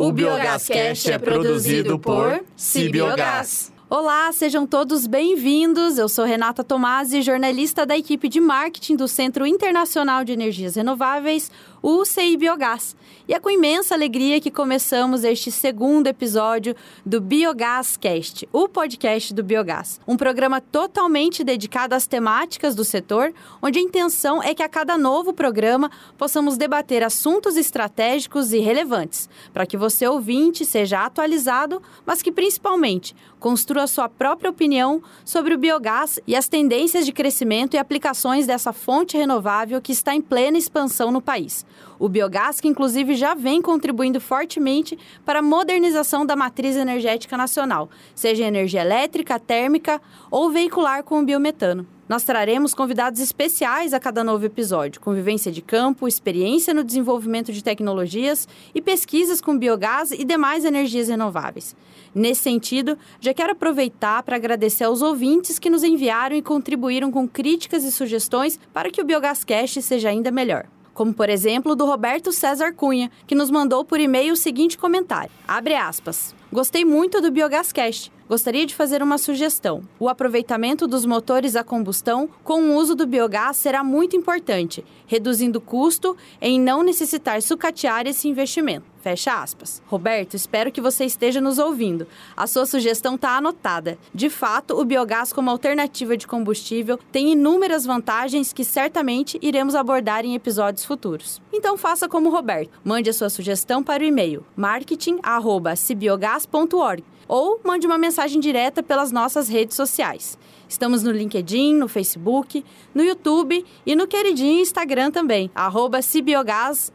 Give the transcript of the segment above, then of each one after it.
O Biogascast é produzido por Cibiogás. Olá, sejam todos bem-vindos. Eu sou Renata Tomasi, jornalista da equipe de marketing do Centro Internacional de Energias Renováveis, o CI Biogás. E é com imensa alegria que começamos este segundo episódio do Biogás Cast, o podcast do biogás. Um programa totalmente dedicado às temáticas do setor, onde a intenção é que a cada novo programa possamos debater assuntos estratégicos e relevantes, para que você ouvinte seja atualizado, mas que principalmente construa sua própria opinião sobre o biogás e as tendências de crescimento e aplicações dessa fonte renovável que está em plena expansão no país. O biogás, que inclusive já vem contribuindo fortemente para a modernização da matriz energética nacional, seja energia elétrica, térmica ou veicular com o biometano. Nós traremos convidados especiais a cada novo episódio, com vivência de campo, experiência no desenvolvimento de tecnologias e pesquisas com biogás e demais energias renováveis. Nesse sentido, já quero aproveitar para agradecer aos ouvintes que nos enviaram e contribuíram com críticas e sugestões para que o Biogás Cast seja ainda melhor como por exemplo do Roberto César Cunha, que nos mandou por e-mail o seguinte comentário: abre aspas. Gostei muito do Biogascast. Gostaria de fazer uma sugestão. O aproveitamento dos motores a combustão com o uso do biogás será muito importante, reduzindo o custo em não necessitar sucatear esse investimento. Fecha aspas. Roberto, espero que você esteja nos ouvindo. A sua sugestão está anotada. De fato, o biogás como alternativa de combustível tem inúmeras vantagens que certamente iremos abordar em episódios futuros. Então faça como Roberto. Mande a sua sugestão para o e-mail marketing@cibiogás.org ou mande uma mensagem direta pelas nossas redes sociais. Estamos no LinkedIn, no Facebook, no YouTube e no queridinho Instagram também, arroba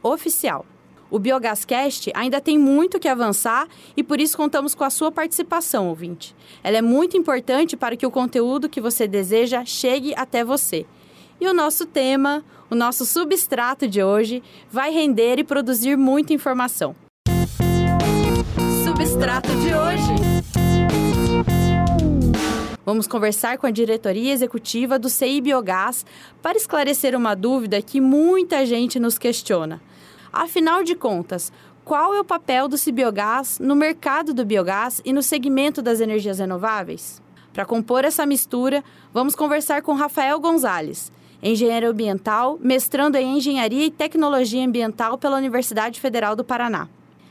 Oficial. O Biogascast ainda tem muito que avançar e por isso contamos com a sua participação, ouvinte. Ela é muito importante para que o conteúdo que você deseja chegue até você. E o nosso tema, o nosso substrato de hoje, vai render e produzir muita informação. Substrato de hoje. Vamos conversar com a diretoria executiva do CI Biogás para esclarecer uma dúvida que muita gente nos questiona. Afinal de contas, qual é o papel do Cibiogás no mercado do biogás e no segmento das energias renováveis? Para compor essa mistura, vamos conversar com Rafael Gonzalez, engenheiro ambiental, mestrando em Engenharia e Tecnologia Ambiental pela Universidade Federal do Paraná.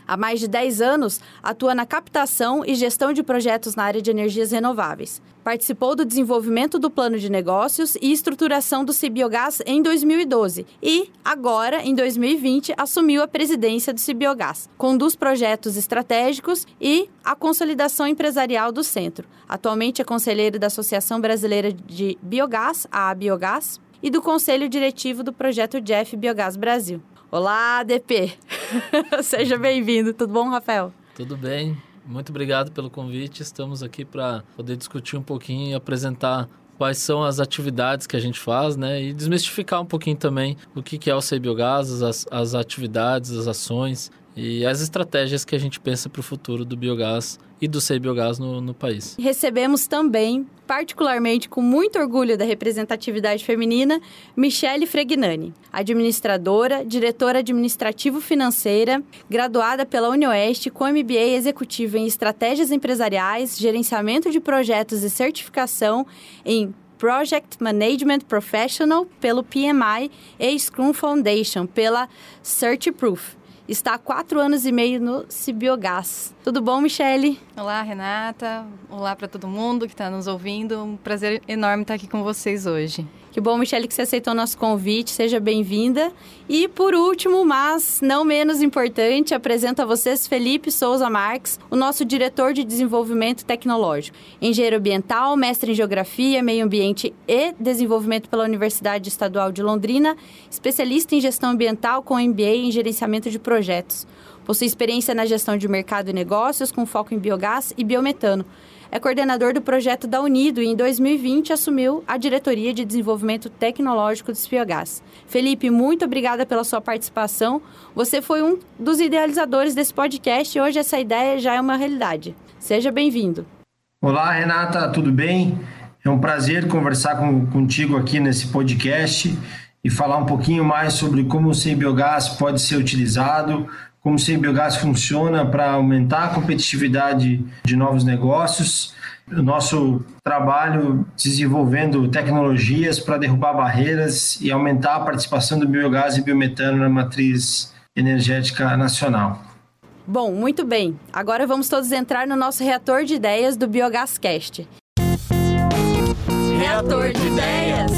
Há mais de 10 anos, atua na captação e gestão de projetos na área de energias renováveis. Participou do desenvolvimento do plano de negócios e estruturação do Cibiogás em 2012 e, agora, em 2020, assumiu a presidência do Cibiogás. Conduz projetos estratégicos e a consolidação empresarial do centro. Atualmente é conselheiro da Associação Brasileira de Biogás, a Biogás, e do Conselho Diretivo do projeto Jeff Biogás Brasil. Olá, DP! Seja bem-vindo. Tudo bom, Rafael? Tudo bem. Muito obrigado pelo convite. Estamos aqui para poder discutir um pouquinho e apresentar quais são as atividades que a gente faz, né? E desmistificar um pouquinho também o que é o CEI Biogás, as, as atividades, as ações e as estratégias que a gente pensa para o futuro do biogás e do CEI Biogás no, no país. Recebemos também, particularmente com muito orgulho da representatividade feminina, Michele Fregnani, administradora, diretora administrativo-financeira, graduada pela UniOeste com MBA executivo em estratégias empresariais, gerenciamento de projetos e certificação em Project Management Professional pelo PMI e Scrum Foundation pela Certproof está há quatro anos e meio no Cibiogás. Tudo bom, Michele? Olá, Renata. Olá para todo mundo que está nos ouvindo. Um prazer enorme estar aqui com vocês hoje. Que bom, Michele, que você aceitou nosso convite. Seja bem-vinda. E por último, mas não menos importante, apresento a vocês Felipe Souza Marques, o nosso diretor de desenvolvimento tecnológico, engenheiro ambiental, mestre em geografia, meio ambiente e desenvolvimento pela Universidade Estadual de Londrina, especialista em gestão ambiental com MBA em gerenciamento de projetos. Possui experiência na gestão de mercado e negócios com foco em biogás e biometano é coordenador do projeto da Unido e em 2020 assumiu a diretoria de desenvolvimento tecnológico do Spiogás. Felipe, muito obrigada pela sua participação. Você foi um dos idealizadores desse podcast e hoje essa ideia já é uma realidade. Seja bem-vindo. Olá, Renata, tudo bem? É um prazer conversar com, contigo aqui nesse podcast e falar um pouquinho mais sobre como o sem biogás pode ser utilizado, como o CBiogás funciona para aumentar a competitividade de novos negócios, o nosso trabalho desenvolvendo tecnologias para derrubar barreiras e aumentar a participação do biogás e biometano na matriz energética nacional. Bom, muito bem. Agora vamos todos entrar no nosso reator de ideias do Biogascast. Reator de ideias.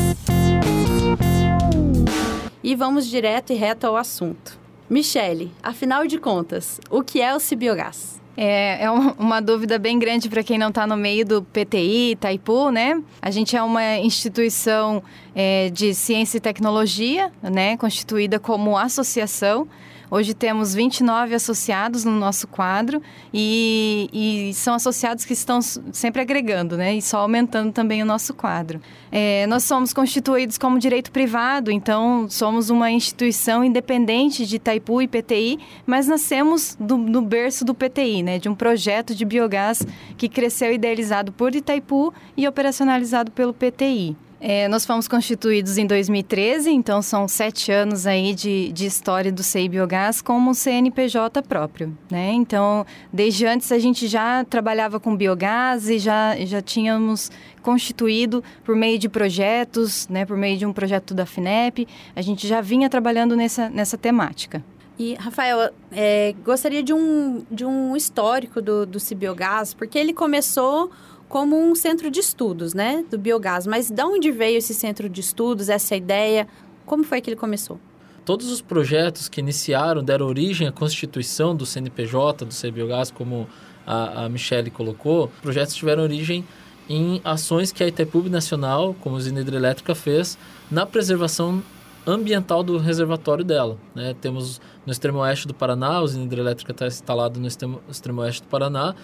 E vamos direto e reto ao assunto. Michele, afinal de contas, o que é o Cibiogás? É, é uma dúvida bem grande para quem não está no meio do PTI, Itaipu, né? A gente é uma instituição é, de ciência e tecnologia, né? Constituída como associação Hoje temos 29 associados no nosso quadro e, e são associados que estão sempre agregando, né? E só aumentando também o nosso quadro. É, nós somos constituídos como direito privado, então somos uma instituição independente de Itaipu e PTI, mas nascemos do, no berço do PTI, né? De um projeto de biogás que cresceu idealizado por Itaipu e operacionalizado pelo PTI. É, nós fomos constituídos em 2013, então são sete anos aí de, de história do CEI Biogás como CNPJ próprio, né? Então, desde antes a gente já trabalhava com biogás e já, já tínhamos constituído por meio de projetos, né? Por meio de um projeto da FINEP, a gente já vinha trabalhando nessa, nessa temática. E, Rafael, é, gostaria de um, de um histórico do, do Cibiogás, porque ele começou como um centro de estudos, né, do biogás. Mas de onde veio esse centro de estudos, essa ideia? Como foi que ele começou? Todos os projetos que iniciaram, deram origem à constituição do CNPJ, do CBiogás, como a, a colocou, projetos tiveram origem em ações que a Itaipu Nacional, como a usina hidrelétrica, fez na preservação ambiental do reservatório dela. Né? Temos no extremo oeste do Paraná, a usina hidrelétrica está instalada no extremo, extremo oeste do Paraná,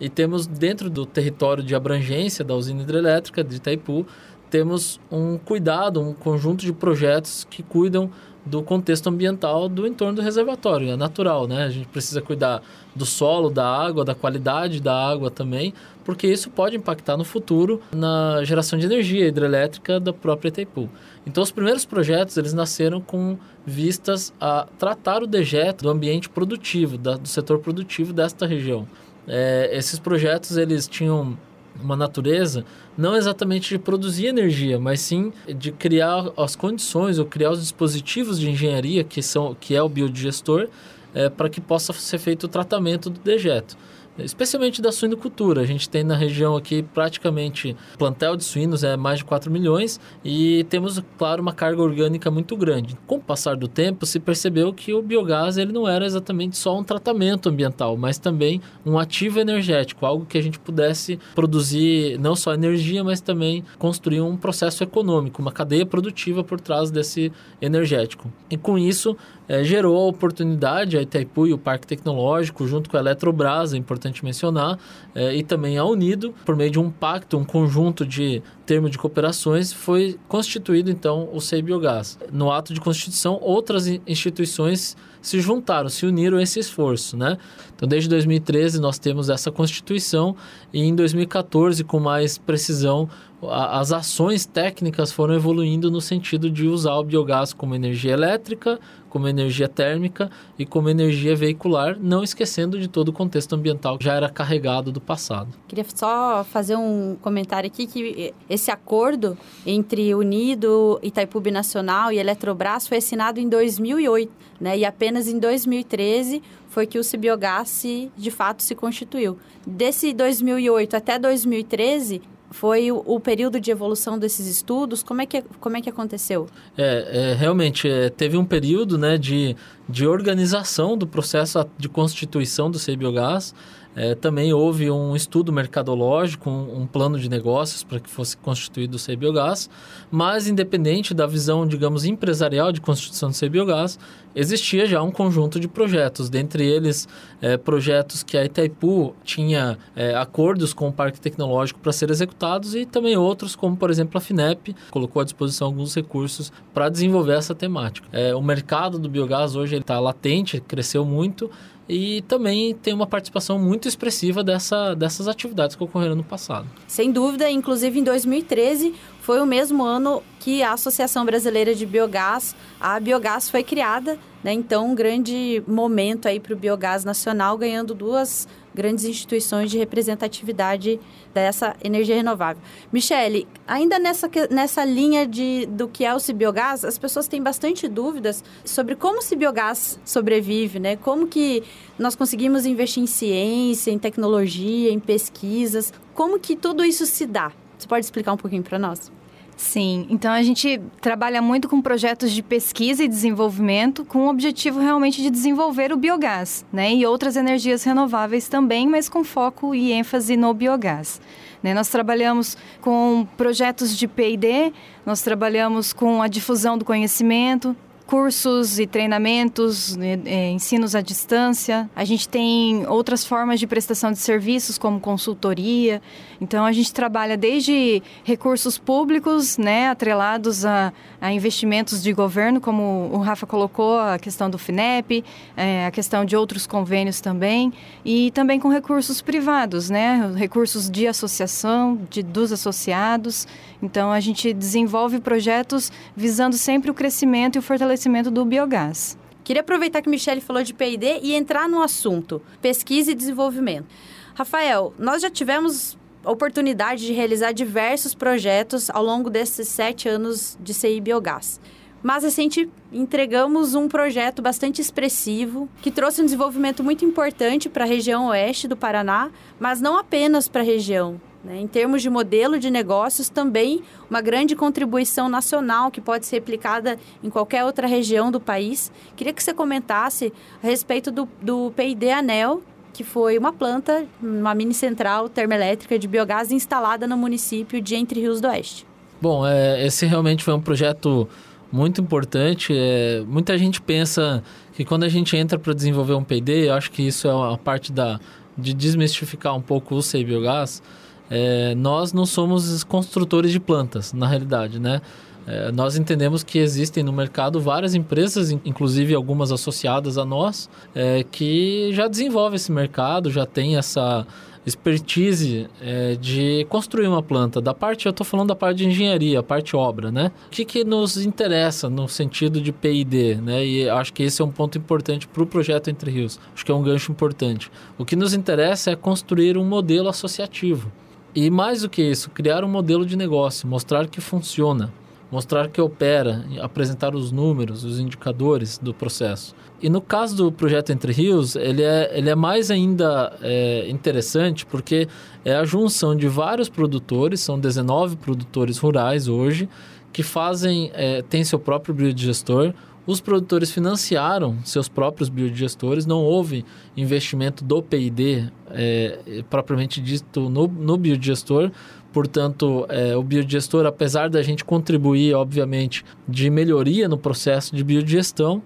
e temos dentro do território de abrangência da usina hidrelétrica de Itaipu, temos um cuidado, um conjunto de projetos que cuidam do contexto ambiental do entorno do reservatório. É natural, né? A gente precisa cuidar do solo, da água, da qualidade da água também, porque isso pode impactar no futuro na geração de energia hidrelétrica da própria Itaipu. Então, os primeiros projetos, eles nasceram com vistas a tratar o dejeto do ambiente produtivo, da, do setor produtivo desta região. É, esses projetos eles tinham uma natureza não exatamente de produzir energia, mas sim de criar as condições ou criar os dispositivos de engenharia que são que é o biodigestor é, para que possa ser feito o tratamento do dejeto especialmente da suinocultura. A gente tem na região aqui praticamente plantel de suínos é mais de 4 milhões e temos, claro, uma carga orgânica muito grande. Com o passar do tempo, se percebeu que o biogás ele não era exatamente só um tratamento ambiental, mas também um ativo energético, algo que a gente pudesse produzir não só energia, mas também construir um processo econômico, uma cadeia produtiva por trás desse energético. E com isso, é, gerou a oportunidade a Itaipu e o Parque Tecnológico, junto com a Eletrobras, é importante mencionar, é, e também a Unido, por meio de um pacto, um conjunto de termos de cooperações, foi constituído então o CEI Biogás. No ato de constituição, outras instituições se juntaram, se uniram a esse esforço, né? Então, desde 2013 nós temos essa constituição e em 2014, com mais precisão, as ações técnicas foram evoluindo no sentido de usar o biogás como energia elétrica, como energia térmica e como energia veicular, não esquecendo de todo o contexto ambiental que já era carregado do passado. Queria só fazer um comentário aqui que esse acordo entre Unido, Itaipu Nacional e Eletrobras foi assinado em 2008, né? E apenas em 2013 foi que o Cibiogás de fato se constituiu. Desse 2008 até 2013, foi o, o, período de evolução desses estudos? Como é que, como é que aconteceu? É, é realmente, é, teve um período né, de, de organização do processo de constituição do CBiogás. É, também houve um estudo mercadológico, um, um plano de negócios para que fosse constituído o CBiogás, mas independente da visão, digamos, empresarial de constituição do CBiogás, existia já um conjunto de projetos, dentre eles é, projetos que a Itaipu tinha é, acordos com o Parque Tecnológico para ser executados e também outros, como por exemplo a FINEP, colocou à disposição alguns recursos para desenvolver essa temática. É, o mercado do biogás hoje está latente, cresceu muito e também tem uma participação muito expressiva dessa, dessas atividades que ocorreram no passado. Sem dúvida, inclusive em 2013 foi o mesmo ano que a Associação Brasileira de Biogás, a Biogás, foi criada Né? Então, um grande momento aí para o biogás nacional, ganhando duas grandes instituições de representatividade dessa energia renovável. Michele, ainda nessa, nessa linha de, do que é o Cibiogás, as pessoas têm bastante dúvidas sobre como o Cibiogás sobrevive, né? Como que nós conseguimos investir em ciência, em tecnologia, em pesquisas, como que tudo isso se dá? Você pode explicar um pouquinho para nós? Sim, então a gente trabalha muito com projetos de pesquisa e desenvolvimento com o objetivo realmente de desenvolver o biogás, né? E outras energias renováveis também, mas com foco e ênfase no biogás. Né? Nós trabalhamos com projetos de P&D, nós trabalhamos com a difusão do conhecimento, cursos e treinamentos, né, é, ensinos à distância. A gente tem outras formas de prestação de serviços, como consultoria. Então, a gente trabalha desde recursos públicos, né, atrelados a, a investimentos de governo, como o Rafa colocou, a questão do FINEP, é, a questão de outros convênios também, e também com recursos privados, né, recursos de associação, de, dos associados. Então, a gente desenvolve projetos visando sempre o crescimento e o fortalecimento fortalecimento do biogás. Queria aproveitar que o Michele falou de P&D e entrar no assunto, pesquisa e desenvolvimento. Rafael, nós já tivemos oportunidade de realizar diversos projetos ao longo desses sete anos de CI Biogás. Mas recente entregamos um projeto bastante expressivo que trouxe um desenvolvimento muito importante para a região oeste do Paraná, mas não apenas para a região? Em termos de modelo de negócios, também uma grande contribuição nacional que pode ser replicada em qualquer outra região do país. Queria que você comentasse a respeito do, do PID Anel, que foi uma planta, uma mini central termoelétrica de biogás instalada no município de Entre Rios do Oeste. Bom, é, esse realmente foi um projeto muito importante. É, muita gente pensa que quando a gente entra para desenvolver um PD, eu acho que isso é a parte da, de desmistificar um pouco o CI Biogás é, nós não somos construtores de plantas, na realidade, né? É, nós entendemos que existem no mercado várias empresas, inclusive algumas associadas a nós, é, que já desenvolvem esse mercado, já tem essa expertise é, de construir uma planta. Da parte, eu estou falando da parte de engenharia, a parte obra, né? O que, que nos interessa no sentido de P&D, né? E acho que esse é um ponto importante para o projeto Entre Rios. Acho que é um gancho importante. O que nos interessa é construir um modelo associativo. E mais do que isso, criar um modelo de negócio, mostrar que funciona, mostrar que opera, apresentar os números, os indicadores do processo. E no caso do projeto Entre Rios, ele é, ele é mais ainda é, interessante porque é a junção de vários produtores, são 19 produtores rurais hoje, que fazem, é, tem seu próprio biodigestor, os produtores financiaram seus próprios biodigestores, não houve investimento do PID é, propriamente dito no, no biodigestor. Portanto, é, o biodigestor, apesar da gente contribuir, obviamente, de melhoria no processo de biodigestão,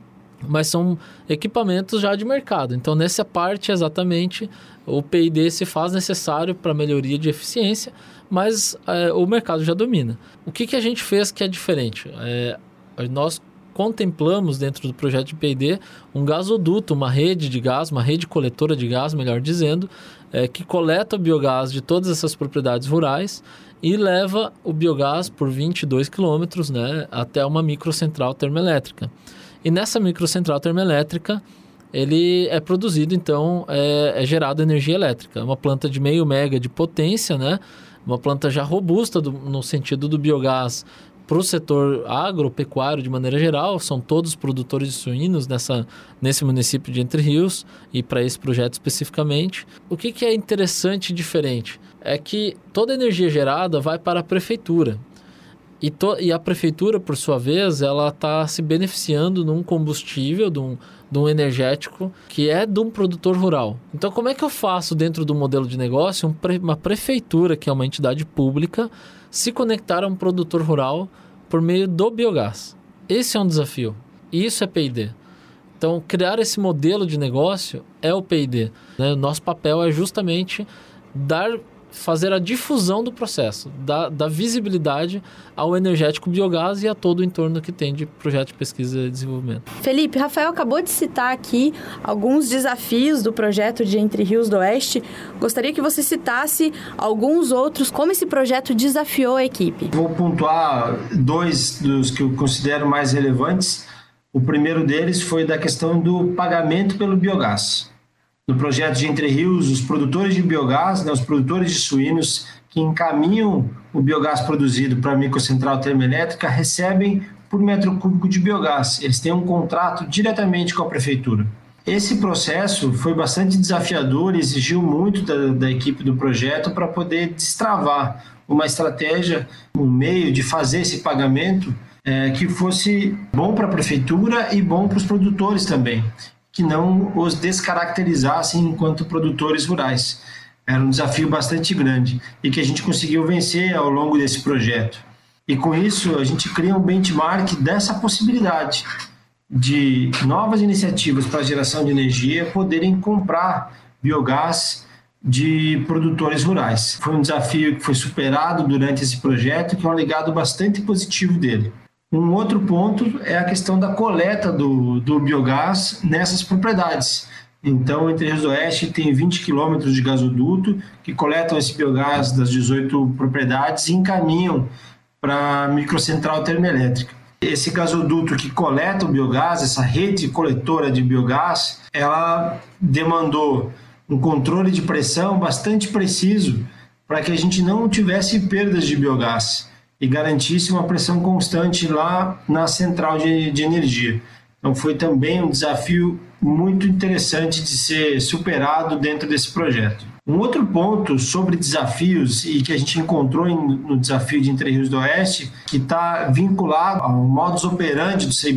mas são equipamentos já de mercado. Então, nessa parte, exatamente, o PID se faz necessário para melhoria de eficiência, mas é, o mercado já domina. O que, que a gente fez que é diferente? É, nós contemplamos dentro do projeto de P&D um gasoduto, uma rede de gás, uma rede coletora de gás, melhor dizendo, é, que coleta o biogás de todas essas propriedades rurais e leva o biogás por 22 quilômetros né, até uma microcentral termoelétrica. E nessa microcentral termoelétrica, ele é produzido, então, é, é gerado energia elétrica. É uma planta de meio mega de potência, né? Uma planta já robusta do, no sentido do biogás para o setor agropecuário de maneira geral, são todos produtores de suínos nessa, nesse município de Entre Rios e para esse projeto especificamente. O que, que é interessante e diferente? É que toda a energia gerada vai para a prefeitura. E, to, e a prefeitura, por sua vez, ela está se beneficiando num combustível, de um, de um energético que é de um produtor rural. Então, como é que eu faço dentro do modelo de negócio um uma prefeitura, que é uma entidade pública, se conectar a um produtor rural por meio do biogás. Esse é um desafio. E isso é P&D. Então, criar esse modelo de negócio é o P&D. Né? Nosso papel é justamente dar fazer a difusão do processo, da, da visibilidade ao energético biogás e a todo o entorno que tem de projeto de pesquisa e desenvolvimento. Felipe, Rafael acabou de citar aqui alguns desafios do projeto de Entre Rios do Oeste. Gostaria que você citasse alguns outros, como esse projeto desafiou a equipe. Vou pontuar dois dos que eu considero mais relevantes. O primeiro deles foi da questão do pagamento pelo biogás. No projeto de Entre Rios, os produtores de biogás, né, os produtores de suínos que encaminham o biogás produzido para a microcentral termoelétrica recebem por metro cúbico de biogás. Eles têm um contrato diretamente com a prefeitura. Esse processo foi bastante desafiador e exigiu muito da, da equipe do projeto para poder destravar uma estratégia, um meio de fazer esse pagamento é, que fosse bom para a prefeitura e bom para os produtores também, que não os descaracterizassem enquanto produtores rurais. Era um desafio bastante grande e que a gente conseguiu vencer ao longo desse projeto. E com isso, a gente cria um benchmark dessa possibilidade de novas iniciativas para geração de energia poderem comprar biogás de produtores rurais. Foi um desafio que foi superado durante esse projeto, que é um legado bastante positivo dele. Um outro ponto é a questão da coleta do, do biogás nessas propriedades. Então, entre Rios do Oeste tem 20 quilômetros de gasoduto que coletam esse biogás das 18 propriedades e encaminham para a microcentral termoelétrica. Esse gasoduto que coleta o biogás, essa rede coletora de biogás, ela demandou um controle de pressão bastante preciso para que a gente não tivesse perdas de biogás e garantisse uma pressão constante lá na central de, de energia. Então foi também um desafio muito interessante de ser superado dentro desse projeto. Um outro ponto sobre desafios e que a gente encontrou no desafio de Entre Rios do Oeste, que está vinculado ao modus operandi do Sei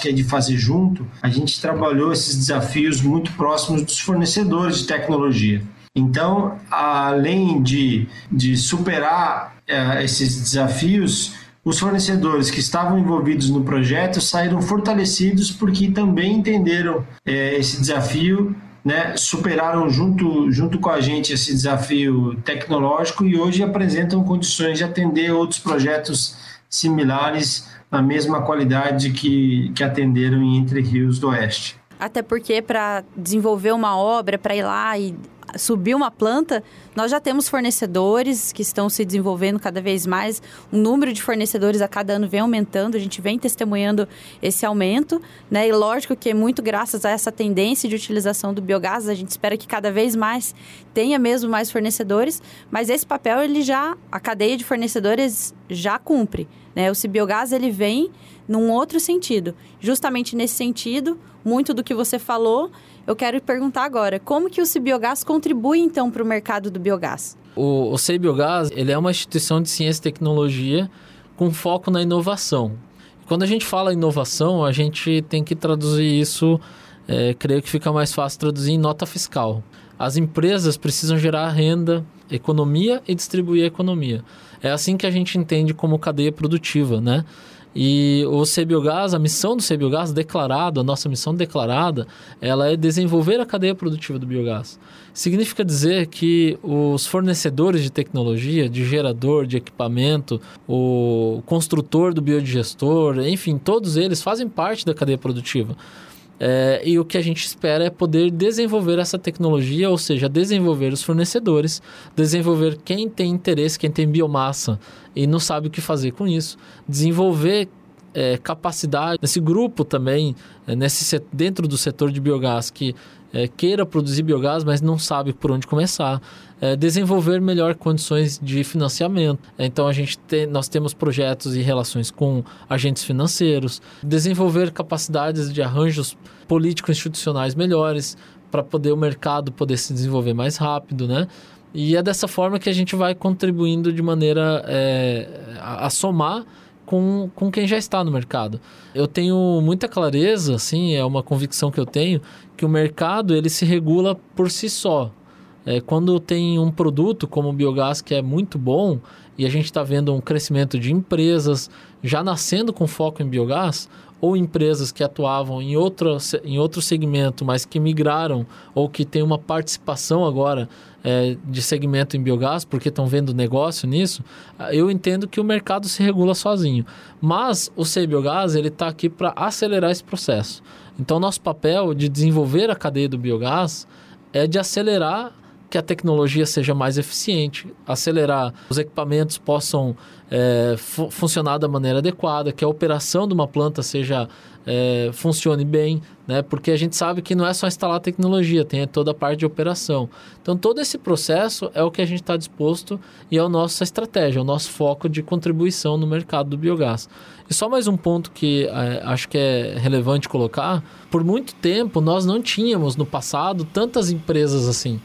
que é de fazer junto, a gente trabalhou esses desafios muito próximos dos fornecedores de tecnologia. Então, além de, de superar é, esses desafios, os fornecedores que estavam envolvidos no projeto saíram fortalecidos porque também entenderam é, esse desafio, né, superaram junto, junto com a gente esse desafio tecnológico e hoje apresentam condições de atender outros projetos similares na mesma qualidade que, que atenderam em Entre Rios do Oeste. Até porque para desenvolver uma obra, para ir lá e subir uma planta, nós já temos fornecedores que estão se desenvolvendo cada vez mais. O número de fornecedores a cada ano vem aumentando, a gente vem testemunhando esse aumento, né? E lógico que é muito graças a essa tendência de utilização do biogás, a gente espera que cada vez mais tenha mesmo mais fornecedores, mas esse papel ele já a cadeia de fornecedores já cumpre, né? O Cibiogás ele vem num outro sentido. Justamente nesse sentido, muito do que você falou eu quero perguntar agora, como que o Cibiogás contribui então para o mercado do biogás? O, o Cibiogás, ele é uma instituição de ciência e tecnologia com foco na inovação. Quando a gente fala inovação, a gente tem que traduzir isso, é, creio que fica mais fácil traduzir em nota fiscal. As empresas precisam gerar renda, economia e distribuir a economia. É assim que a gente entende como cadeia produtiva, né? E o CBiogás, a missão do CBiogás declarada, a nossa missão declarada, ela é desenvolver a cadeia produtiva do biogás. Significa dizer que os fornecedores de tecnologia, de gerador, de equipamento, o construtor do biodigestor, enfim, todos eles fazem parte da cadeia produtiva. É, e o que a gente espera é poder desenvolver essa tecnologia, ou seja, desenvolver os fornecedores, desenvolver quem tem interesse, quem tem biomassa e não sabe o que fazer com isso, desenvolver é, capacidade nesse grupo também, é, nesse, dentro do setor de biogás, que é, queira produzir biogás, mas não sabe por onde começar. É, desenvolver melhor condições de financiamento. É, então a gente tem, nós temos projetos e relações com agentes financeiros, desenvolver capacidades de arranjos político-institucionais melhores para poder o mercado poder se desenvolver mais rápido, né? E é dessa forma que a gente vai contribuindo de maneira é, a, a somar com, com quem já está no mercado. Eu tenho muita clareza, assim, é uma convicção que eu tenho, que o mercado ele se regula por si só. É, quando tem um produto como o biogás que é muito bom e a gente está vendo um crescimento de empresas já nascendo com foco em biogás, ou empresas que atuavam em outro, em outro segmento, mas que migraram ou que têm uma participação agora é, de segmento em biogás, porque estão vendo negócio nisso, eu entendo que o mercado se regula sozinho. Mas o C-Biogás está aqui para acelerar esse processo. Então, nosso papel de desenvolver a cadeia do biogás é de acelerar que a tecnologia seja mais eficiente, acelerar, os equipamentos possam é, fu funcionar da maneira adequada, que a operação de uma planta seja é, funcione bem, né? Porque a gente sabe que não é só instalar tecnologia, tem toda a parte de operação. Então todo esse processo é o que a gente está disposto e é a nossa estratégia, é o nosso foco de contribuição no mercado do biogás. E só mais um ponto que é, acho que é relevante colocar: por muito tempo nós não tínhamos no passado tantas empresas assim.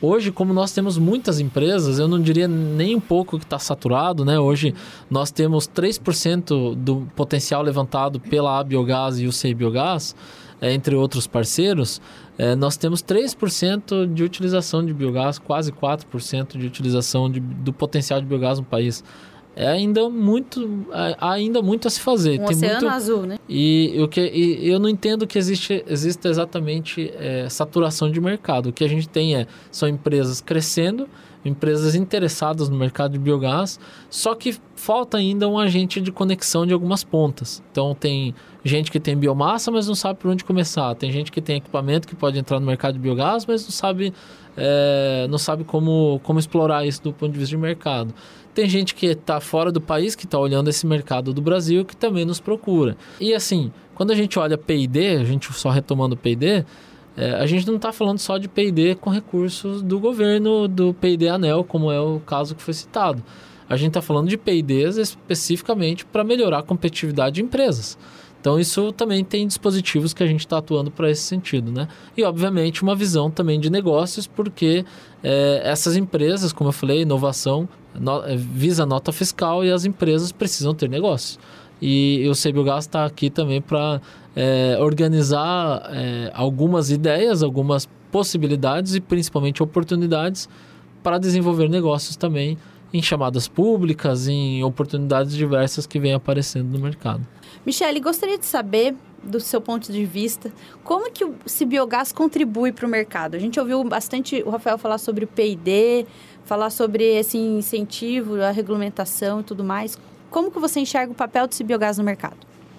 Hoje, como nós temos muitas empresas, eu não diria nem um pouco que está saturado, né? Hoje nós temos 3% do potencial levantado pela Biogás e o Sei Biogás, é, entre outros parceiros. É, nós temos 3% de utilização de biogás, quase 4% de utilização de, do potencial de biogás no país é ainda muito há ainda muito a se fazer. Um tem oceano muito... azul né? E o que e eu não entendo que existe existe exatamente é, saturação de mercado. O que a gente tem é são empresas crescendo empresas interessadas no mercado de biogás só que falta ainda um agente de conexão de algumas pontas. Então tem gente que tem biomassa mas não sabe por onde começar. Tem gente que tem equipamento que pode entrar no mercado de biogás mas não sabe é, não sabe como como explorar isso do ponto de vista de mercado tem gente que está fora do país, que está olhando esse mercado do Brasil, que também nos procura. E assim, quando a gente olha P&D, a gente só retomando P&D, é, a gente não está falando só de P&D com recursos do governo, do P&D ANEL, como é o caso que foi citado. A gente está falando de P&Ds especificamente para melhorar a competitividade de empresas. Então, isso também tem dispositivos que a gente está atuando para esse sentido, né? E, obviamente, uma visão também de negócios, porque é, essas empresas, como eu falei, inovação no, é, visa nota fiscal e as empresas precisam ter negócios. E, o CBioGás está aqui também para é, organizar é, algumas ideias, algumas possibilidades e principalmente oportunidades para desenvolver negócios também em chamadas públicas, em oportunidades diversas que vêm aparecendo no mercado. Michele, gostaria de saber, do seu ponto de vista, como que o Cibiogás contribui para o mercado? A gente ouviu bastante o Rafael falar sobre o P&D, falar sobre esse incentivo, a regulamentação e tudo mais. Como que você enxerga o papel do Cibiogás no mercado?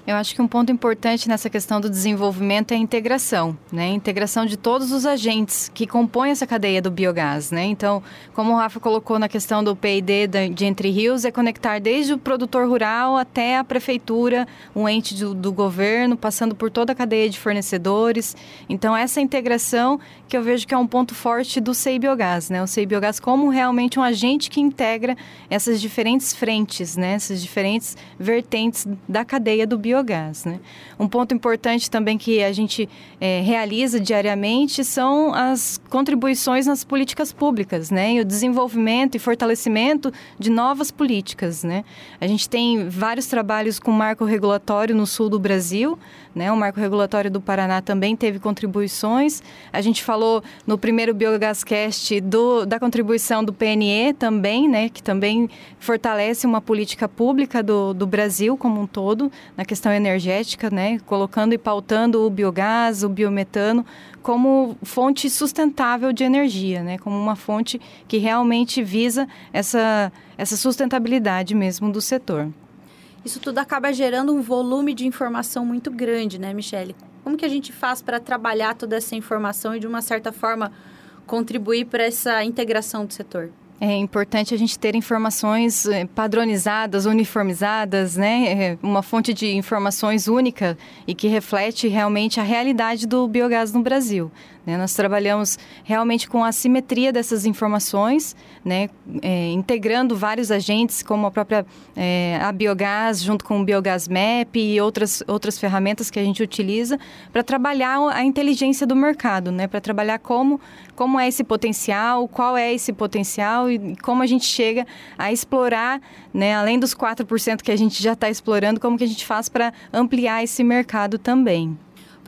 Eu acho que um ponto importante nessa questão do desenvolvimento é a integração, né? A integração de todos os agentes que compõem essa cadeia do biogás, né? Então, como o Rafa colocou na questão do P&D de Entre Rios, é conectar desde o produtor rural até a prefeitura, um ente do, do governo, passando por toda a cadeia de fornecedores. Então, essa integração que eu vejo que é um ponto forte do SEI Biogás, né? O SEI Biogás como realmente um agente que integra essas diferentes frentes, né? Essas diferentes vertentes da cadeia do biogás biogás. Né? Um ponto importante também que a gente é, realiza diariamente são as contribuições nas políticas públicas, né? E o desenvolvimento e fortalecimento de novas políticas, né? A gente tem vários trabalhos com marco regulatório no sul do Brasil, né? O marco regulatório do Paraná também teve contribuições. A gente falou no primeiro Biogascast do, da contribuição do PNE também, né? Que também fortalece uma política pública do, do Brasil como um todo na questão energética, né? Colocando e pautando o biogás, o biometano como fonte sustentável de energia, né? Como uma fonte que realmente visa essa, essa sustentabilidade mesmo do setor isso tudo acaba gerando um volume de informação muito grande, né, Michele? Como que a gente faz para trabalhar toda essa informação e, de uma certa forma, contribuir para essa integração do setor? É importante a gente ter informações eh, padronizadas, uniformizadas, né? É, uma fonte de informações única e que reflete realmente a realidade do biogás no Brasil. Né? Nós trabalhamos realmente com a simetria dessas informações, né? É, integrando vários agentes, como a própria é, a Biogás, junto com o Biogás Map e outras, outras ferramentas que a gente utiliza para trabalhar a inteligência do mercado, né? para trabalhar como, como é esse potencial, qual é esse potencial e como a gente chega a explorar, né? além dos 4% que a gente já está explorando, como que a gente faz para ampliar esse mercado também.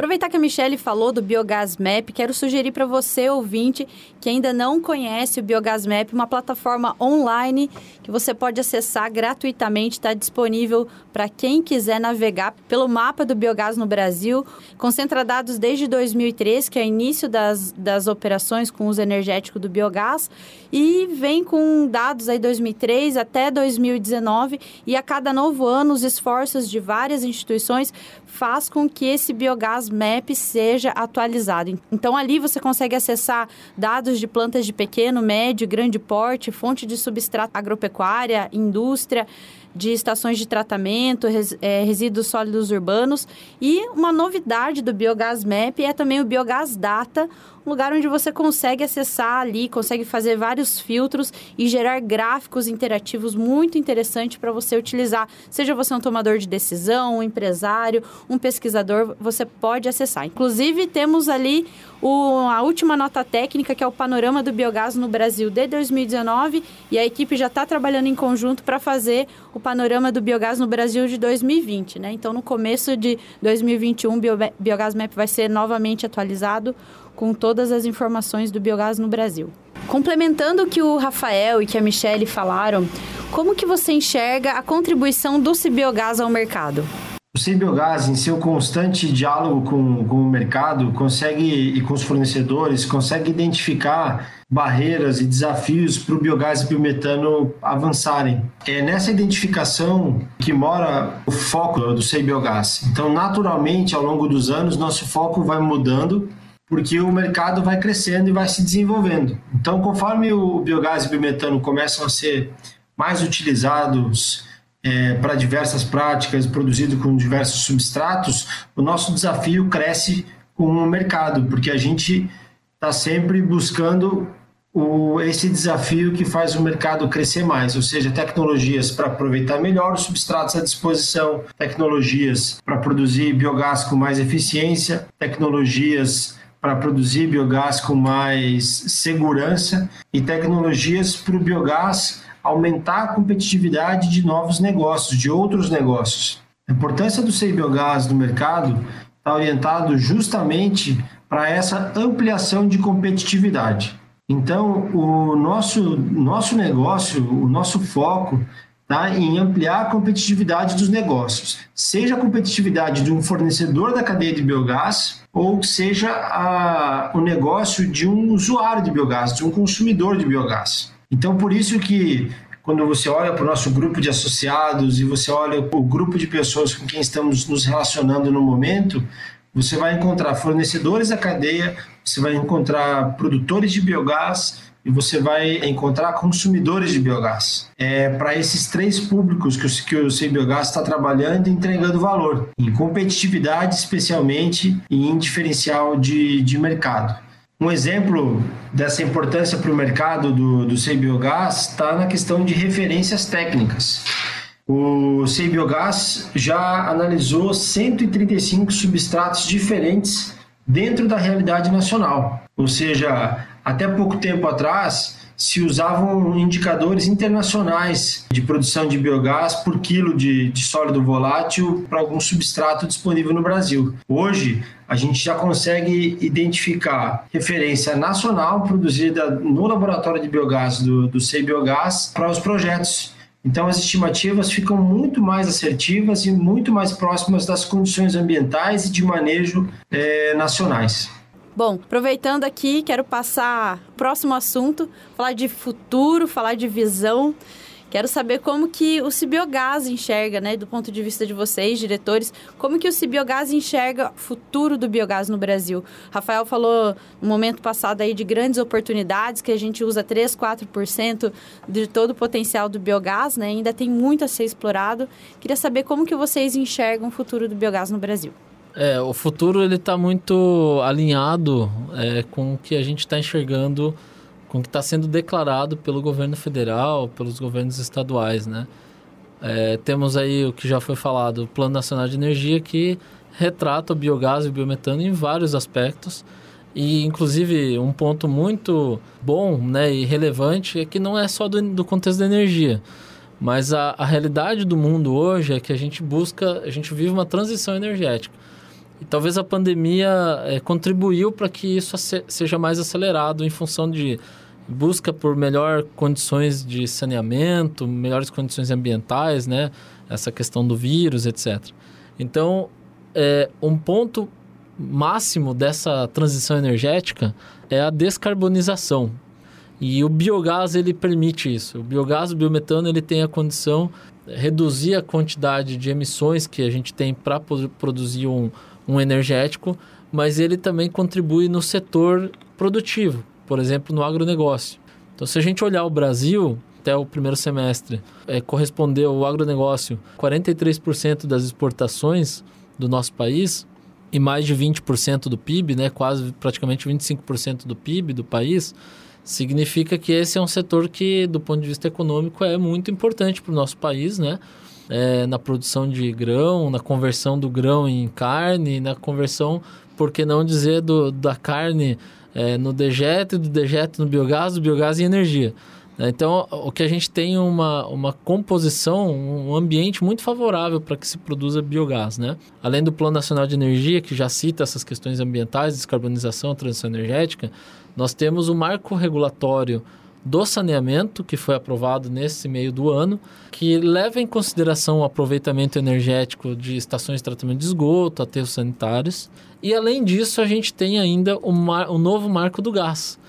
Aproveitar que a Michelle falou do Biogás Map, quero sugerir para você, ouvinte, que ainda não conhece o Biogás Map, uma plataforma online que você pode acessar gratuitamente, está disponível para quem quiser navegar pelo mapa do biogás no Brasil. Concentra dados desde 2003, que é o início das, das operações com uso energético do biogás, e vem com dados aí 2003 até 2019, e a cada novo ano os esforços de várias instituições faz com que esse biogás Map seja atualizado. Então ali você consegue acessar dados de plantas de pequeno, médio, grande porte, fonte de substrato agropecuária, indústria de estações de tratamento, res, é, resíduos sólidos urbanos. E uma novidade do Biogás Map é também o Biogás Data, um lugar onde você consegue acessar ali, consegue fazer vários filtros e gerar gráficos interativos muito interessantes para você utilizar. Seja você um tomador de decisão, um empresário, um pesquisador, você pode acessar. Inclusive, temos ali o, a última nota técnica, que é o panorama do biogás no Brasil de 2019, e a equipe já está trabalhando em conjunto para fazer o panorama do biogás no Brasil de 2020. Né? Então, no começo de 2021, o Biogás Map vai ser novamente atualizado com todas as informações do biogás no Brasil. Complementando o que o Rafael e que a Michelle falaram, como que você enxerga a contribuição do Cibiogás ao mercado? O Cibiogás, em seu constante diálogo com, com o mercado, consegue e com os fornecedores, consegue identificar barreiras e desafios para o biogás e biometano avançarem. É nessa identificação que mora o foco do Cibiogás. Então, naturalmente, ao longo dos anos, nosso foco vai mudando porque o mercado vai crescendo e vai se desenvolvendo. Então, conforme o biogás e o biometano começam a ser mais utilizados é, para diversas práticas, produzido com diversos substratos, o nosso desafio cresce com o mercado, porque a gente está sempre buscando o, esse desafio que faz o mercado crescer mais, ou seja, tecnologias para aproveitar melhor os substratos à disposição, tecnologias para produzir biogás com mais eficiência, tecnologias para produzir biogás com mais segurança e tecnologias para o biogás aumentar a competitividade de novos negócios, de outros negócios. A importância do SEI Biogás no mercado está orientado justamente para essa ampliação de competitividade. Então, o nosso, nosso negócio, o nosso foco tá, em ampliar a competitividade dos negócios, seja a competitividade de um fornecedor da cadeia de biogás ou seja a, o negócio de um usuário de biogás, de um consumidor de biogás. Então, por isso que quando você olha para o nosso grupo de associados e você olha para o grupo de pessoas com quem estamos nos relacionando no momento, você vai encontrar fornecedores da cadeia, você vai encontrar produtores de biogás, e você vai encontrar consumidores de biogás. É para esses três públicos que o, que o CBiogás está trabalhando e entregando valor, em competitividade especialmente e em diferencial de, de mercado. Um exemplo dessa importância para o mercado do, do CBiogás está na questão de referências técnicas. O CBiogás já analisou 135 substratos diferentes dentro da realidade nacional, ou seja, até pouco tempo atrás, se usavam indicadores internacionais de produção de biogás por quilo de, de sólido volátil para algum substrato disponível no Brasil. Hoje, a gente já consegue identificar referência nacional produzida no laboratório de biogás do, do Biogás para os projetos. Então, as estimativas ficam muito mais assertivas e muito mais próximas das condições ambientais e de manejo eh, nacionais. Bom, aproveitando aqui, quero passar próximo assunto, falar de futuro, falar de visão. Quero saber como que o Cibiogás enxerga, né, do ponto de vista de vocês, diretores, como que o Cibiogás enxerga o futuro do biogás no Brasil. Rafael falou no momento passado aí de grandes oportunidades, que a gente usa 3, 4% de todo o potencial do biogás, né? Ainda tem muito a ser explorado. Queria saber como que vocês enxergam o futuro do biogás no Brasil. É, o futuro ele está muito alinhado é, com o que a gente está enxergando, com o que está sendo declarado pelo governo federal, pelos governos estaduais, né? É, temos aí o que já foi falado, o Plano Nacional de Energia, que retrata o biogás e o biometano em vários aspectos. E, inclusive, um ponto muito bom né, e relevante é que não é só do, do contexto da energia. Mas a, a realidade do mundo hoje é que a gente busca, a gente vive uma transição energética. E talvez a pandemia é, contribuiu para que isso seja mais acelerado em função de busca por melhor condições de saneamento, melhores condições ambientais, né? Essa questão do vírus, etc. Então, é, um ponto máximo dessa transição energética é a descarbonização. E o biogás ele permite isso. O biogás, o biometano, ele tem a condição de reduzir a quantidade de emissões que a gente tem para produzir um, um energético, mas ele também contribui no setor produtivo, por exemplo, no agronegócio. Então, se a gente olhar o Brasil, até o primeiro semestre, é, correspondeu o agronegócio 43% das exportações do nosso país e mais de 20% do PIB, né, quase praticamente 25% do PIB do país, significa que esse é um setor que, do ponto de vista econômico, é muito importante para o nosso país, né? É, na produção de grão, na conversão do grão em carne, na conversão, por que não dizer, do, da carne é, no dejeto, do dejeto no biogás, do biogás em energia. Então, o que a gente tem uma, uma composição, um ambiente muito favorável para que se produza biogás, né? Além do Plano Nacional de Energia, que já cita essas questões ambientais, descarbonização, transição energética, nós temos o marco regulatório do saneamento, que foi aprovado nesse meio do ano, que leva em consideração o aproveitamento energético de estações de tratamento de esgoto, aterros sanitários. E além disso, a gente tem ainda o, mar, o novo marco do gás,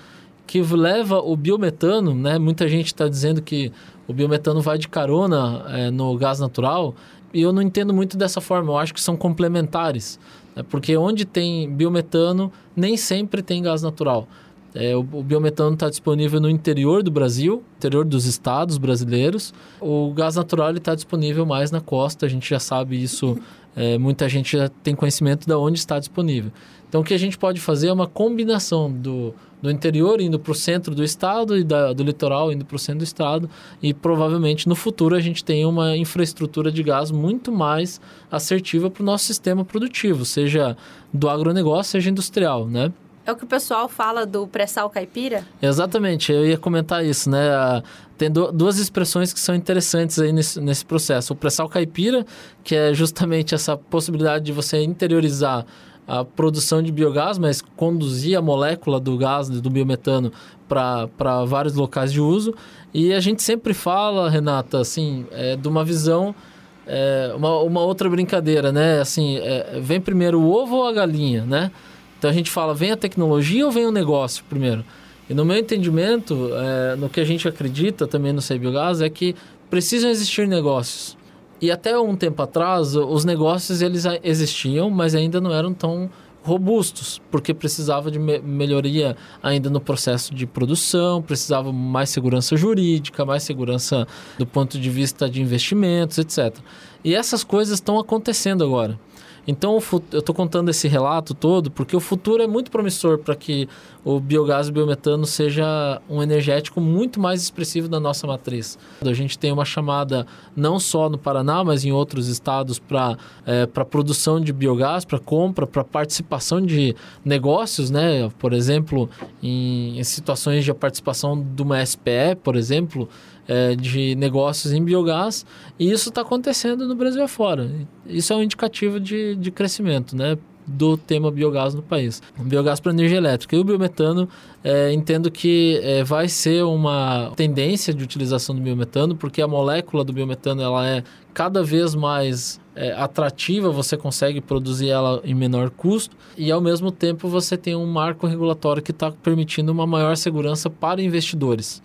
que leva o biometano, né? Muita gente está dizendo que o biometano vai de carona é, no gás natural, e eu não entendo muito dessa forma, eu acho que são complementares, né? porque onde tem biometano, nem sempre tem gás natural. É, o, o, biometano está disponível no interior do Brasil, interior dos estados brasileiros. O gás natural está disponível mais na costa, a gente já sabe isso, é, muita gente já tem conhecimento de onde está disponível. Então, o que a gente pode fazer é uma combinação do do interior indo para o centro do estado e da, do litoral indo para o centro do estado e provavelmente no futuro a gente tem uma infraestrutura de gás muito mais assertiva para o nosso sistema produtivo, seja do agronegócio, seja industrial, né? É o que o pessoal fala do pré-sal caipira? Exatamente, eu ia comentar isso, né? Tem duas expressões que são interessantes aí nesse, nesse processo. O pré-sal caipira, que é justamente essa possibilidade de você interiorizar a produção de biogás, mas conduzir a molécula do gás, do biometano, para vários locais de uso. E a gente sempre fala, Renata, assim, é, de uma visão, é, uma, uma outra brincadeira, né? Assim, é, vem primeiro o ovo ou a galinha, né? Então a gente fala, vem a tecnologia ou vem o negócio primeiro? E no meu entendimento, é, no que a gente acredita também no Biogás, é que precisam existir negócios. E até um tempo atrás, os negócios eles existiam, mas ainda não eram tão robustos, porque precisava de me melhoria ainda no processo de produção, precisava mais segurança jurídica, mais segurança do ponto de vista de investimentos, etc. E essas coisas estão acontecendo agora. Então, eu estou contando esse relato todo porque o futuro é muito promissor para que o biogás e o biometano seja um energético muito mais expressivo da nossa matriz. A gente tem uma chamada não só no Paraná, mas em outros estados para é, produção de biogás, para compra, para participação de negócios, né? Por exemplo, em, em situações de participação de uma SPE, por exemplo, é, de negócios em biogás e isso está acontecendo no Brasil afora. Isso é um indicativo de, de crescimento, né? do tema biogás no país. Biogás para energia elétrica. E o biometano, é, entendo que é, vai ser uma tendência de utilização do biometano, porque a molécula do biometano ela é cada vez mais é, atrativa, você consegue produzir ela em menor custo e ao mesmo tempo você tem um marco regulatório que está permitindo uma maior segurança para investidores.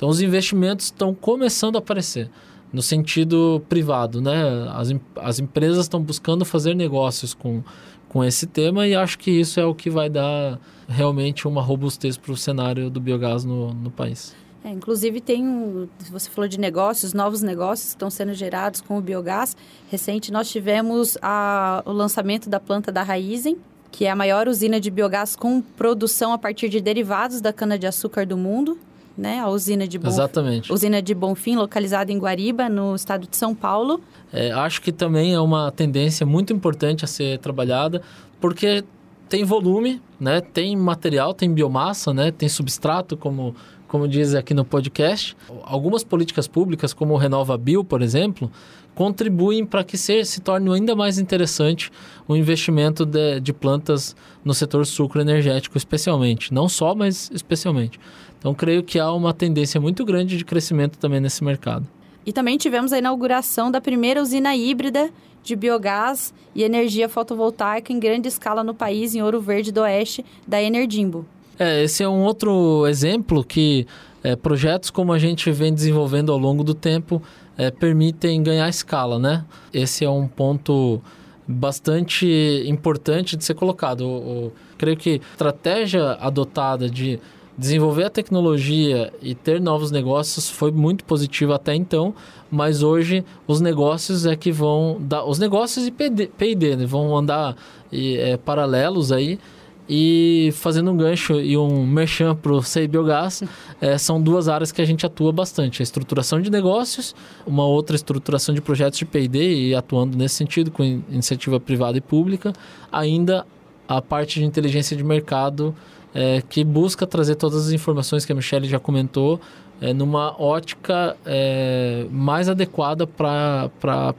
Então, os investimentos estão começando a aparecer no sentido privado, né? As, as empresas estão buscando fazer negócios com, com esse tema e acho que isso é o que vai dar realmente uma robustez para o cenário do biogás no, no país. É, inclusive tem, você falou de negócios, novos negócios que estão sendo gerados com o biogás. Recente nós tivemos a, o lançamento da planta da Raizen, que é a maior usina de biogás com produção a partir de derivados da cana-de-açúcar do mundo né? A usina de Bonfim, Exatamente. Usina de Bonfim, localizada em Guariba, no estado de São Paulo. É, acho que também é uma tendência muito importante a ser trabalhada, porque tem volume, né? Tem material, tem biomassa, né? Tem substrato, como como diz aqui no podcast. Algumas políticas públicas, como o Renova Bio, por exemplo, contribuem para que se, se torne ainda mais interessante o investimento de, de plantas no setor sucro energético, especialmente. Não só, mas especialmente. Então, creio que há uma tendência muito grande de crescimento também nesse mercado. E também tivemos a inauguração da primeira usina híbrida de biogás e energia fotovoltaica em grande escala no país, em Ouro Verde do Oeste, da Energimbo. É, esse é um outro exemplo que é, projetos como a gente vem desenvolvendo ao longo do tempo é, permitem ganhar escala, né? Esse é um ponto bastante importante de ser colocado. O, o, creio que a estratégia adotada de desenvolver a tecnologia e ter novos negócios foi muito positivo até então, mas hoje os negócios é que vão dar, os negócios e P&D né, vão andar e, é, paralelos aí e fazendo um gancho e um merchan para o CEI Biogás, é, são duas áreas que a gente atua bastante. A estruturação de negócios, uma outra estruturação de projetos de P&D e atuando nesse sentido com iniciativa privada e pública. Ainda a parte de inteligência de mercado, é, que busca trazer todas as informações que a Michelle já comentou, é, numa ótica é, mais adequada para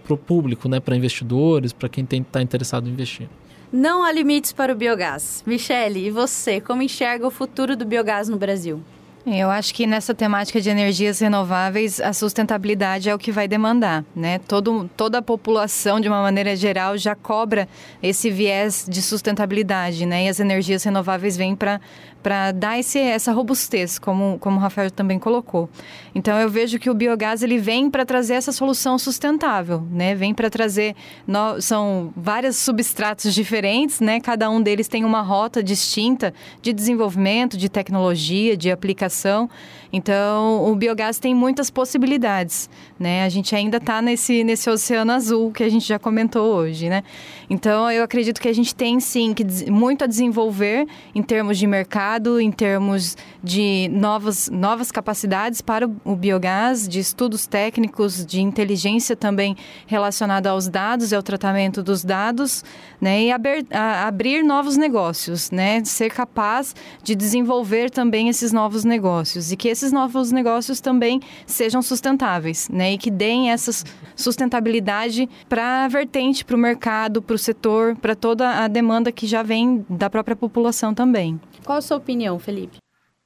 o público, né? para investidores, para quem está interessado em investir. Não há limites para o biogás. Michele, e você, como enxerga o futuro do biogás no Brasil? Eu acho que nessa temática de energias renováveis, a sustentabilidade é o que vai demandar, né? Todo, toda a população, de uma maneira geral, já cobra esse viés de sustentabilidade, né? E as energias renováveis vêm para para dar esse, essa robustez, como, como o Rafael também colocou. Então eu vejo que o biogás ele vem para trazer essa solução sustentável, né? Vem para trazer no, são vários substratos diferentes, né? Cada um deles tem uma rota distinta de desenvolvimento, de tecnologia, de aplicação. Então o biogás tem muitas possibilidades, né? A gente ainda está nesse nesse oceano azul que a gente já comentou hoje, né? Então eu acredito que a gente tem sim que muito a desenvolver em termos de mercado em termos de novas, novas capacidades para o biogás, de estudos técnicos, de inteligência também relacionada aos dados e ao tratamento dos dados, né? E aber, a, abrir novos negócios, né? Ser capaz de desenvolver também esses novos negócios e que esses novos negócios também sejam sustentáveis, né? E que deem essa sustentabilidade para a vertente, para o mercado, para o setor, para toda a demanda que já vem da própria população também. Qual a sua opinião, Felipe?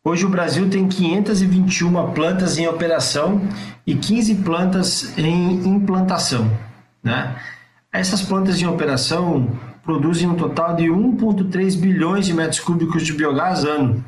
Hoje o Brasil tem 521 plantas em operação e 15 plantas em implantação. Né? Essas plantas em operação produzem um total de 1,3 bilhões de metros cúbicos de biogás ano.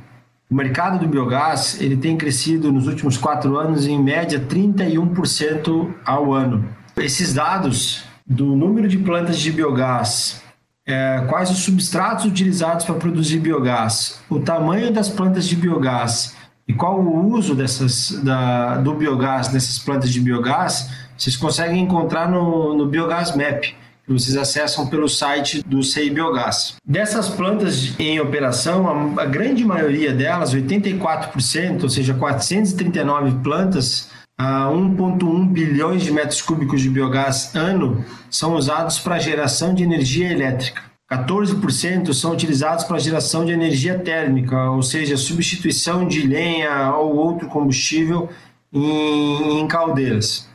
O mercado do biogás ele tem crescido nos últimos quatro anos em média 31% ao ano. Esses dados do número de plantas de biogás é, quais os substratos utilizados para produzir biogás, o tamanho das plantas de biogás e qual o uso dessas, da, do biogás nessas plantas de biogás, vocês conseguem encontrar no, no Biogás Map, vocês acessam pelo site do CI Biogás. Dessas plantas em operação, a, grande maioria delas, 84%, ou seja, 439 plantas, a 1,1 bilhões de metros cúbicos de biogás ano são usados para geração de energia elétrica. 14% são utilizados para geração de energia térmica, ou seja, substituição de lenha ou outro combustível em, em caldeiras.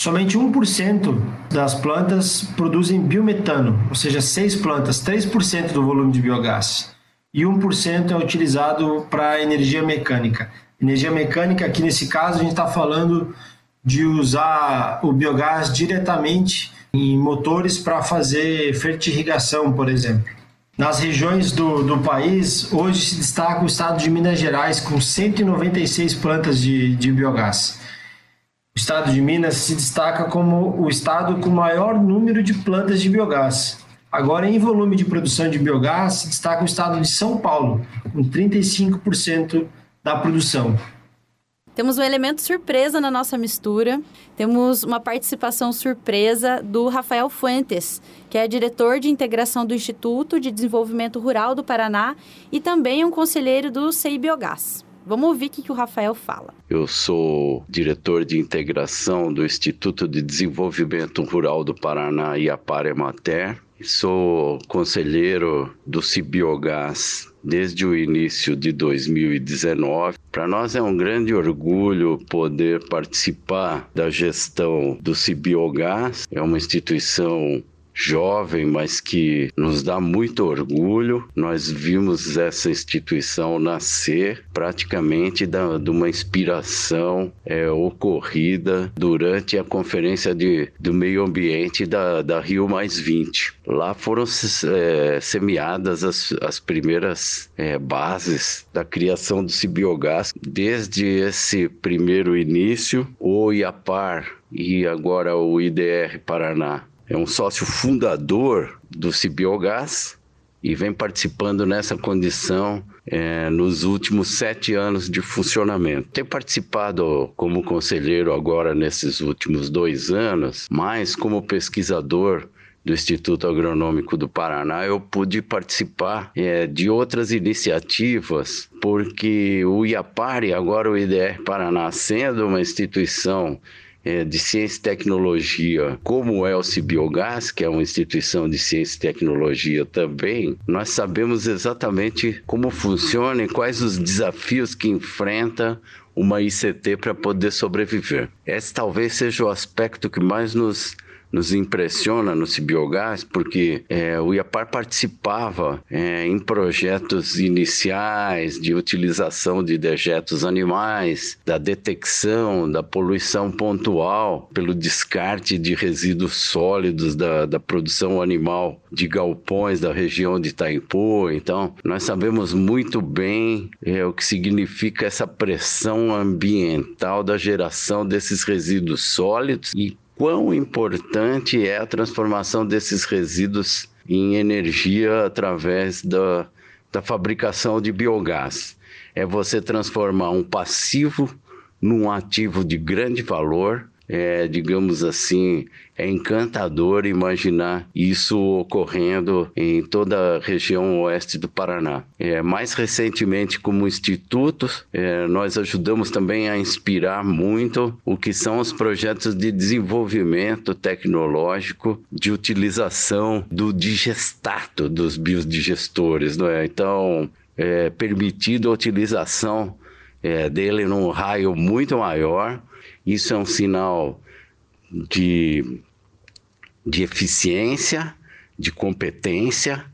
Somente 1% das plantas produzem biometano, ou seja, 6 plantas, 3% do volume de biogás. E 1% é utilizado para energia mecânica. Energia mecânica, aqui nesse caso, a gente está falando de usar o biogás diretamente em motores para fazer fertirrigação, por exemplo. Nas regiões do, do país, hoje se destaca o estado de Minas Gerais, com 196 plantas de, de biogás. O estado de Minas se destaca como o estado com maior número de plantas de biogás. Agora, em volume de produção de biogás, se destaca o estado de São Paulo, com 35% da produção. Temos um elemento surpresa na nossa mistura. Temos uma participação surpresa do Rafael Fuentes, que é diretor de integração do Instituto de Desenvolvimento Rural do Paraná e também um conselheiro do CEI Biogás. Vamos ouvir o que o Rafael fala. Eu sou diretor de integração do Instituto de Desenvolvimento Rural do Paraná, Iapar Emater. Sou conselheiro do Cibiogás desde o início de 2019. Para nós é um grande orgulho poder participar da gestão do Cibiogás. É uma instituição jovem, mas que nos dá muito orgulho. Nós vimos essa instituição nascer praticamente da, de uma inspiração é, ocorrida durante a conferência de, do meio ambiente da, da Rio Mais 20. Lá foram é, semeadas as, as primeiras é, bases da criação do Cibiogás. Desde esse primeiro início, o IAPAR e agora o IDR Paraná é um sócio fundador do Cibiogás e vem participando nessa condição é, nos últimos sete anos de funcionamento. Tenho participado como conselheiro agora nesses últimos dois anos, mas como pesquisador do Instituto Agronômico do Paraná, eu pude participar é, de outras iniciativas, porque o IAPARE, agora o IDR Paraná, sendo uma instituição é, de ciência e tecnologia, como é o Cibiogás, que é uma instituição de ciência e tecnologia também, nós sabemos exatamente como funciona e quais os desafios que enfrenta uma ICT para poder sobreviver. Esse talvez seja o aspecto que mais nos nos impressiona no Cibiogás, porque é, o IAPAR participava é, em projetos iniciais de utilização de dejetos animais, da detecção da poluição pontual pelo descarte de resíduos sólidos da, da produção animal de galpões da região de Itaipu. Então, nós sabemos muito bem é, o que significa essa pressão ambiental da geração desses resíduos sólidos e quão importante é a transformação desses resíduos em energia através da, da fabricação de biogás. É você transformar um passivo num ativo de grande valor é, digamos assim, é encantador imaginar isso ocorrendo em toda a região oeste do Paraná. É, mais recentemente, como instituto, é, nós ajudamos também a inspirar muito o que são os projetos de desenvolvimento tecnológico de utilização do digestato dos biodigestores, não é? Então, é permitido a utilização é, dele num raio muito maior isso é um sinal de, de eficiência, de competência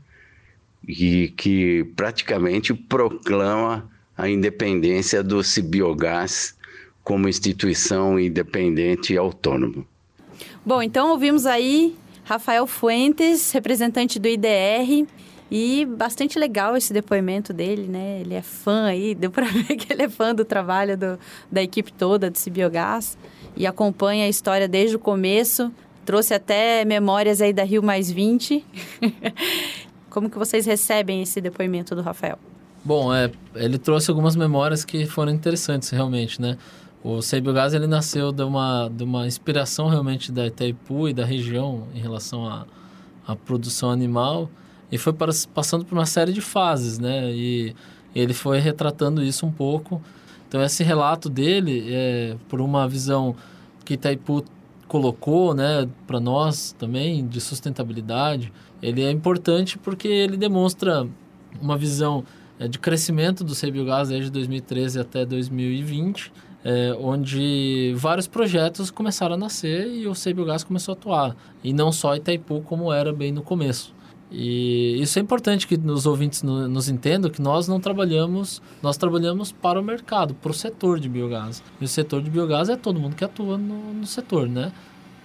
e que praticamente proclama a independência do Cibiogás como instituição independente e autônoma. Bom, então ouvimos aí Rafael Fuentes, representante do IDR, e bastante legal esse depoimento dele, né? Ele é fã aí, deu para ver que ele é fã do trabalho do, da equipe toda do Cibiogás e acompanha a história desde o começo. Trouxe até memórias aí da Rio Mais 20. Como que vocês recebem esse depoimento do Rafael? Bom, é, ele trouxe algumas memórias que foram interessantes realmente, né? O Cibiogás ele nasceu de uma, de uma inspiração realmente da Itaipu e da região em relação à, à produção animal e foi passando por uma série de fases, né? E ele foi retratando isso um pouco. Então, esse relato dele, é, por uma visão que Itaipu colocou, né, para nós também, de sustentabilidade, ele é importante porque ele demonstra uma visão é, de crescimento do Biogás desde 2013 até 2020, é, onde vários projetos começaram a nascer e o Biogás começou a atuar. E não só Itaipu, como era bem no começo. E isso é importante que os ouvintes no, nos entendam que nós não trabalhamos, nós trabalhamos para o mercado, para o setor de biogás. E o setor de biogás é todo mundo que atua no, no setor, né?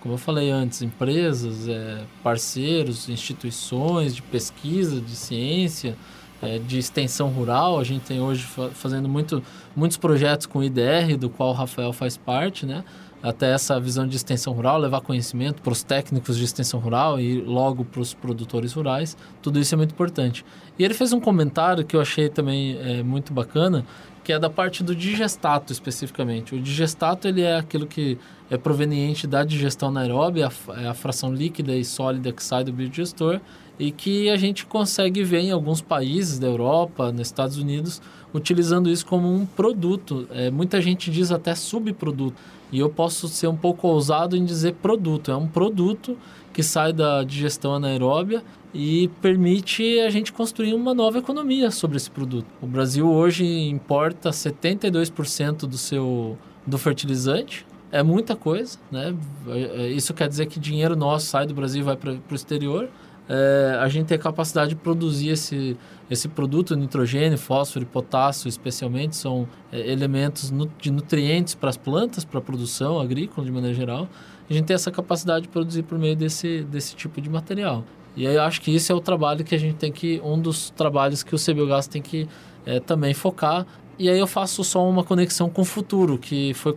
Como eu falei antes, empresas, é, parceiros, instituições de pesquisa, de ciência, é, de extensão rural. A gente tem hoje fazendo muito, muitos projetos com o IDR, do qual o Rafael faz parte, né? Até essa visão de extensão rural, levar conhecimento para os técnicos de extensão rural e logo para os produtores rurais. Tudo isso é muito importante. E ele fez um comentário que eu achei também é, muito bacana, que é da parte do digestato especificamente. O digestato ele é aquilo que é proveniente da digestão anaeróbia, é a fração líquida e sólida que sai do biodigestor e que a gente consegue ver em alguns países da Europa, nos Estados Unidos, utilizando isso como um produto. É, muita gente diz até subproduto. E eu posso ser um pouco ousado em dizer produto. É um produto que sai da digestão anaeróbia e permite a gente construir uma nova economia sobre esse produto. O Brasil hoje importa 72% do seu do fertilizante. É muita coisa, né? É, isso quer dizer que dinheiro nosso sai do Brasil e vai para o exterior é, a gente tem capacidade de produzir esse, esse produto, nitrogênio, fósforo e potássio, especialmente, são é, elementos nu de nutrientes para as plantas, para a produção agrícola de maneira geral. A gente tem essa capacidade de produzir por meio desse, desse tipo de material. E aí eu acho que isso é o trabalho que a gente tem que, um dos trabalhos que o CBioGás tem que é, também focar. E aí eu faço só uma conexão com o futuro, que foi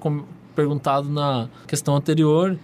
perguntado na questão anterior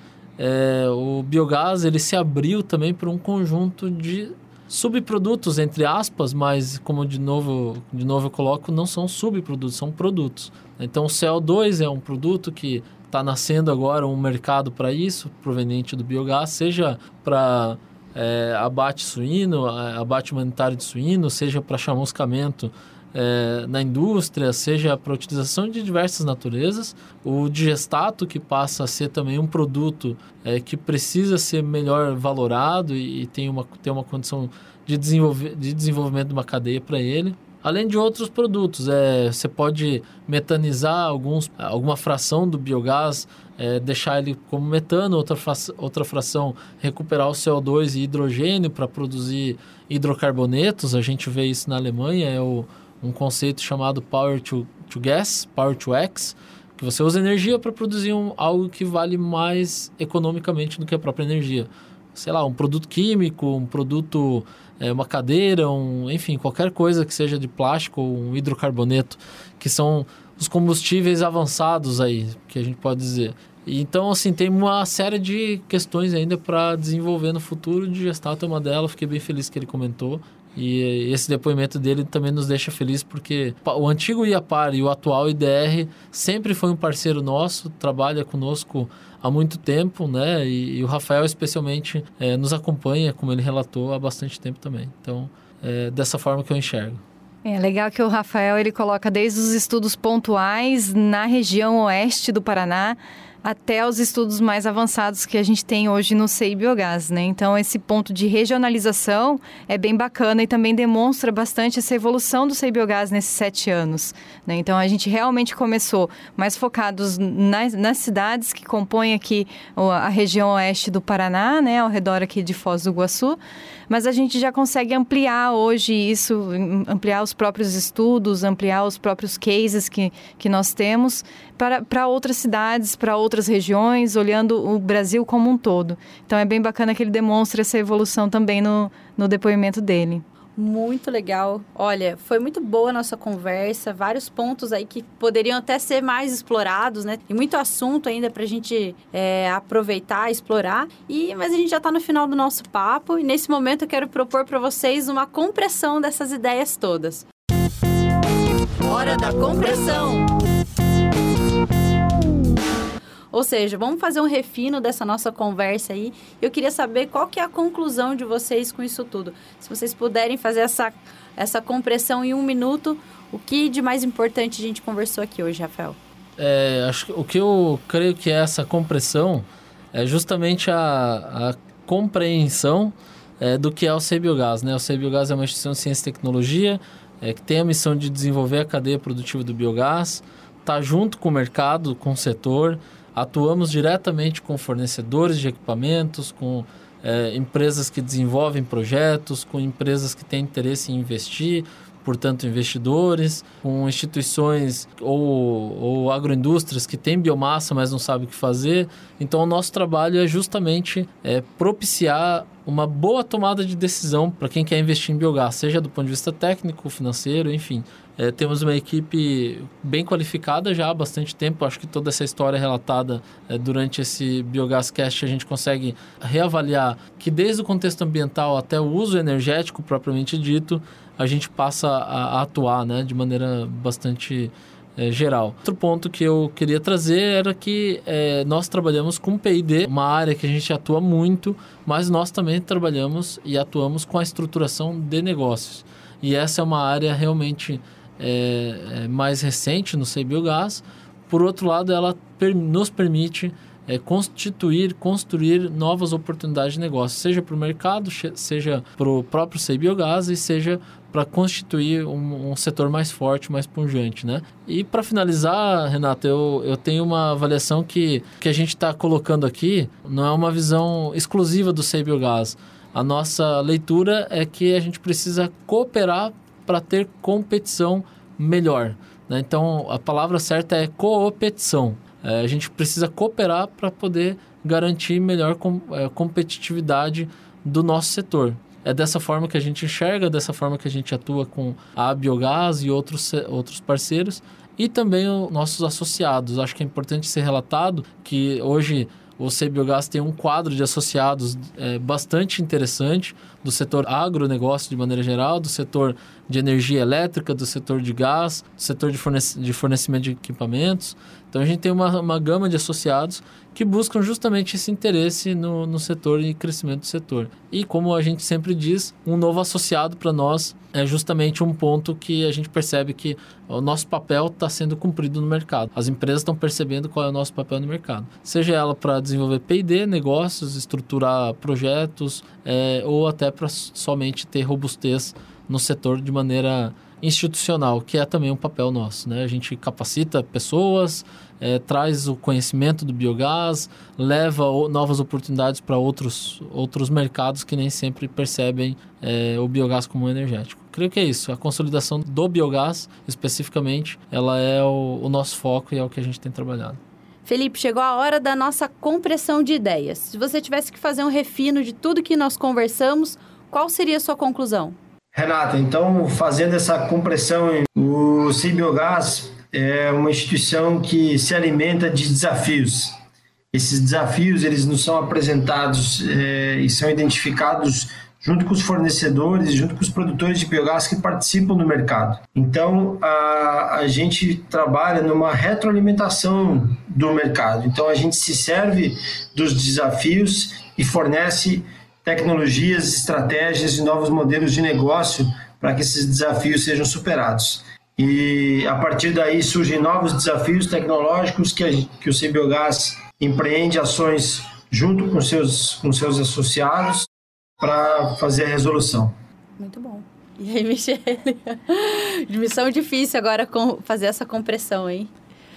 é, o biogás ele se abriu também para um conjunto de subprodutos, entre aspas, mas como de novo, de novo eu coloco, não são subprodutos, são produtos. Então o CO2 é um produto que está nascendo agora um mercado para isso, proveniente do biogás, seja para é, abate suíno, abate humanitário de suíno, seja para chamuscamento é, na indústria, seja para utilização de diversas naturezas. O digestato, que passa a ser também um produto é, que precisa ser melhor valorado e, e, tem, uma, tem uma condição de, desenvolver, de desenvolvimento de uma cadeia para ele. Além de outros produtos, é, você pode metanizar alguns, alguma fração do biogás, é, deixar ele como metano, outra, outra fração recuperar o CO2 e hidrogênio para produzir hidrocarbonetos. A gente vê isso na Alemanha, é o, um conceito chamado Power to, to Gas, Power to X, que você usa energia para produzir um, algo que vale mais economicamente do que a própria energia. Sei lá, um produto químico, um produto, é, uma cadeira, um, enfim, qualquer coisa que seja de plástico ou um hidrocarboneto, que são os combustíveis avançados aí, que a gente pode dizer. Então, assim, tem uma série de questões ainda para desenvolver no futuro. De Gestato é uma delas, fiquei bem feliz que ele comentou. E esse depoimento dele também nos deixa felizes porque o antigo IAPAR e o atual IDR sempre foi um parceiro nosso, trabalha conosco há muito tempo, né? E, e o Rafael especialmente é, nos acompanha, como ele relatou, há bastante tempo também. Então, é dessa forma que eu enxergo. É legal que o Rafael ele coloca desde os estudos pontuais na região oeste do Paraná até os estudos mais avançados que a gente tem hoje no CEI Biogás, né? Então, esse ponto de regionalização é bem bacana e também demonstra bastante essa evolução do CEI Biogás nesses sete anos, né? Então, a gente realmente começou mais focados nas, nas cidades que compõem aqui a região oeste do Paraná, né? Ao redor aqui de Foz do Iguaçu, mas a gente já consegue ampliar hoje isso, ampliar os próprios estudos, ampliar os próprios cases que, que nós temos para, para outras cidades, para outras regiões, olhando o Brasil como um todo. Então é bem bacana que ele demonstre essa evolução também no, no depoimento dele. Muito legal. Olha, foi muito boa a nossa conversa, vários pontos aí que poderiam até ser mais explorados, né? Tem muito assunto ainda para a gente é, aproveitar, explorar. E mas a gente já está no final do nosso papo e nesse momento eu quero propor para vocês uma compressão dessas ideias todas. Hora da compressão. Ou seja, vamos fazer um refino dessa nossa conversa aí. Eu queria saber qual que é a conclusão de vocês com isso tudo. Se vocês puderem fazer essa, essa compressão em um minuto, o que de mais importante a gente conversou aqui hoje, Rafael? É, acho que o que eu creio que é essa compressão é justamente a, a compreensão é, do que é o CBiogás. Né? O CBiogás é uma instituição de ciência e tecnologia é, que tem a missão de desenvolver a cadeia produtiva do biogás, está junto com o mercado, com o setor, Atuamos diretamente com fornecedores de equipamentos, com é, empresas que desenvolvem projetos, com empresas que têm interesse em investir, portanto, investidores, com instituições ou, ou agroindústrias que têm biomassa, mas não sabem o que fazer. Então, o nosso trabalho é justamente é, propiciar uma boa tomada de decisão para quem quer investir em biogás, seja do ponto de vista técnico, financeiro, enfim. É, temos uma equipe bem qualificada já há bastante tempo. Acho que toda essa história relatada é, durante esse Biogás Cast a gente consegue reavaliar que desde o contexto ambiental até o uso energético propriamente dito, a gente passa a, a atuar né, de maneira bastante é, geral. Outro ponto que eu queria trazer era que é, nós trabalhamos com P&D, uma área que a gente atua muito, mas nós também trabalhamos e atuamos com a estruturação de negócios. E essa é uma área realmente é, é, mais recente no Sei. Por outro lado, ela per, nos permite é, constituir, construir novas oportunidades de negócio, seja para o mercado, seja para o próprio Sei e seja para constituir um, um, setor mais forte, mais pungente, né? E para finalizar, Renato, eu, eu tenho uma avaliação que, que a gente está colocando aqui, não é uma visão exclusiva do Sei. A nossa leitura é que a gente precisa cooperar para ter competição melhor. Né? Então, a palavra certa é coopetição. É, a gente precisa cooperar para poder garantir melhor com, é, competitividade do nosso setor. É dessa forma que a gente enxerga, dessa forma que a gente atua com a Biogás e outros, outros parceiros e também os nossos associados. Acho que é importante ser relatado que hoje o Biogás tem um quadro de associados é, bastante interessante do setor agronegócio de maneira geral, do setor de energia elétrica, do setor de gás, do setor de, fornec de fornecimento de equipamentos. Então a gente tem uma, uma gama de associados que buscam justamente esse interesse no, no setor e crescimento do setor. E como a gente sempre diz, um novo associado para nós é justamente um ponto que a gente percebe que o nosso papel está sendo cumprido no mercado. As empresas estão percebendo qual é o nosso papel no mercado. Seja ela para desenvolver P&D, negócios, estruturar projetos, é, ou até para somente ter robustez no setor de maneira institucional, que é também um papel nosso. Né? A gente capacita pessoas, é, traz o conhecimento do biogás, leva novas oportunidades para outros, outros mercados que nem sempre percebem é, o biogás como energético. Creio que é isso. A consolidação do biogás, especificamente, ela é o, o nosso foco e é o que a gente tem trabalhado. Felipe, chegou a hora da nossa compressão de ideias. Se você tivesse que fazer um refino de tudo que nós conversamos, qual seria a sua conclusão? Renata, então, fazendo essa compressão, o Cibiogás é uma instituição que se alimenta de desafios. Esses desafios, eles nos são apresentados é, e são identificados junto com os fornecedores, junto com os produtores de biogás que participam do mercado. Então, a, a gente trabalha numa retroalimentação do mercado. Então, a gente se serve dos desafios e fornece tecnologias, estratégias e novos modelos de negócio para que esses desafios sejam superados. E a partir daí surgem novos desafios tecnológicos que, a, que o CBiogás empreende ações junto com seus, com seus associados para fazer a resolução. Muito bom. E aí, Michele? Missão difícil agora fazer essa compressão, hein?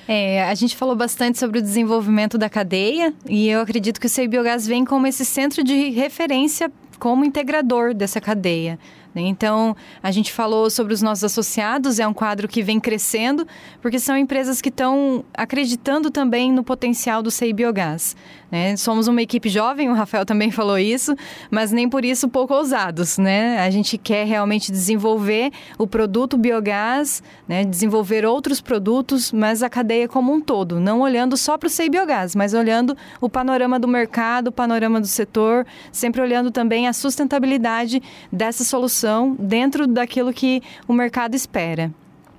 É, a gente falou bastante sobre o desenvolvimento da cadeia e eu acredito que o CEI Biogás vem como esse centro de referência como integrador dessa cadeia. Né? Então, a gente falou sobre os nossos associados, é um quadro que vem crescendo, porque são empresas que estão acreditando também no potencial do CEI Biogás. Né? Somos uma equipe jovem, o Rafael também falou isso, mas nem por isso pouco ousados. Né? A gente quer realmente desenvolver o produto biogás, né? desenvolver outros produtos, mas a cadeia como um todo, não olhando só para o CEI Biogás, mas olhando o panorama do mercado, o panorama do setor, sempre olhando também a sustentabilidade dessa solução dentro daquilo que o mercado espera.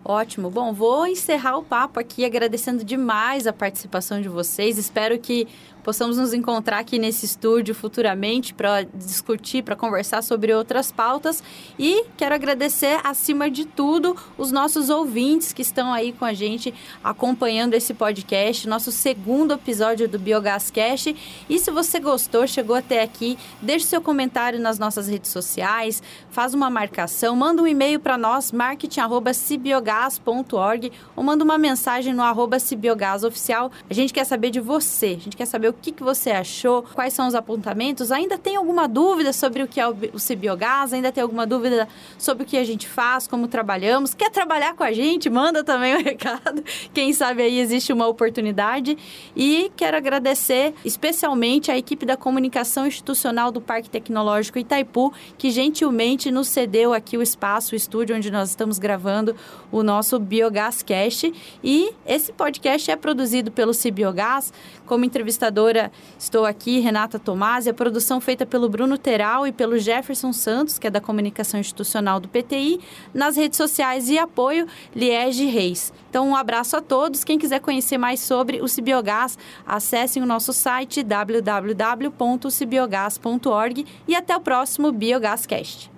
Ótimo. Bom, vou encerrar o papo aqui agradecendo demais a participação de vocês. Espero que possamos nos encontrar aqui nesse estúdio futuramente para discutir, para conversar sobre outras pautas. E quero agradecer, acima de tudo, os nossos ouvintes que estão aí com a gente acompanhando esse podcast, nosso segundo episódio do Biogascast. E se você gostou, chegou até aqui, deixe seu comentário nas nossas redes sociais, faz uma marcação, manda um e-mail para nós, marketing.cibiogas.org ou manda uma mensagem no arroba cibiogasoficial. A gente quer saber de você, a gente quer saber o que, que você achou, quais são os apontamentos. Ainda tem alguma dúvida sobre o que é o Cibiogás? Ainda tem alguma dúvida sobre o que a gente faz, como trabalhamos? Quer trabalhar com a gente? Manda também o um recado. Quem sabe aí existe uma oportunidade. E quero agradecer especialmente a equipe da comunicação institucional do Parque Tecnológico Itaipu, que gentilmente nos cedeu aqui o espaço, o estúdio onde nós estamos gravando o nosso Biogás Cast. E esse podcast é produzido pelo Cibiogás como entrevistadora, estou aqui, Renata Tomás, e a produção feita pelo Bruno Teral e pelo Jefferson Santos, que é da comunicação institucional do PTI, nas redes sociais e apoio Liege Reis. Então, um abraço a todos. Quem quiser conhecer mais sobre o Cibiogás, acessem o nosso site www.cibiogás.org e até o próximo Biogáscast.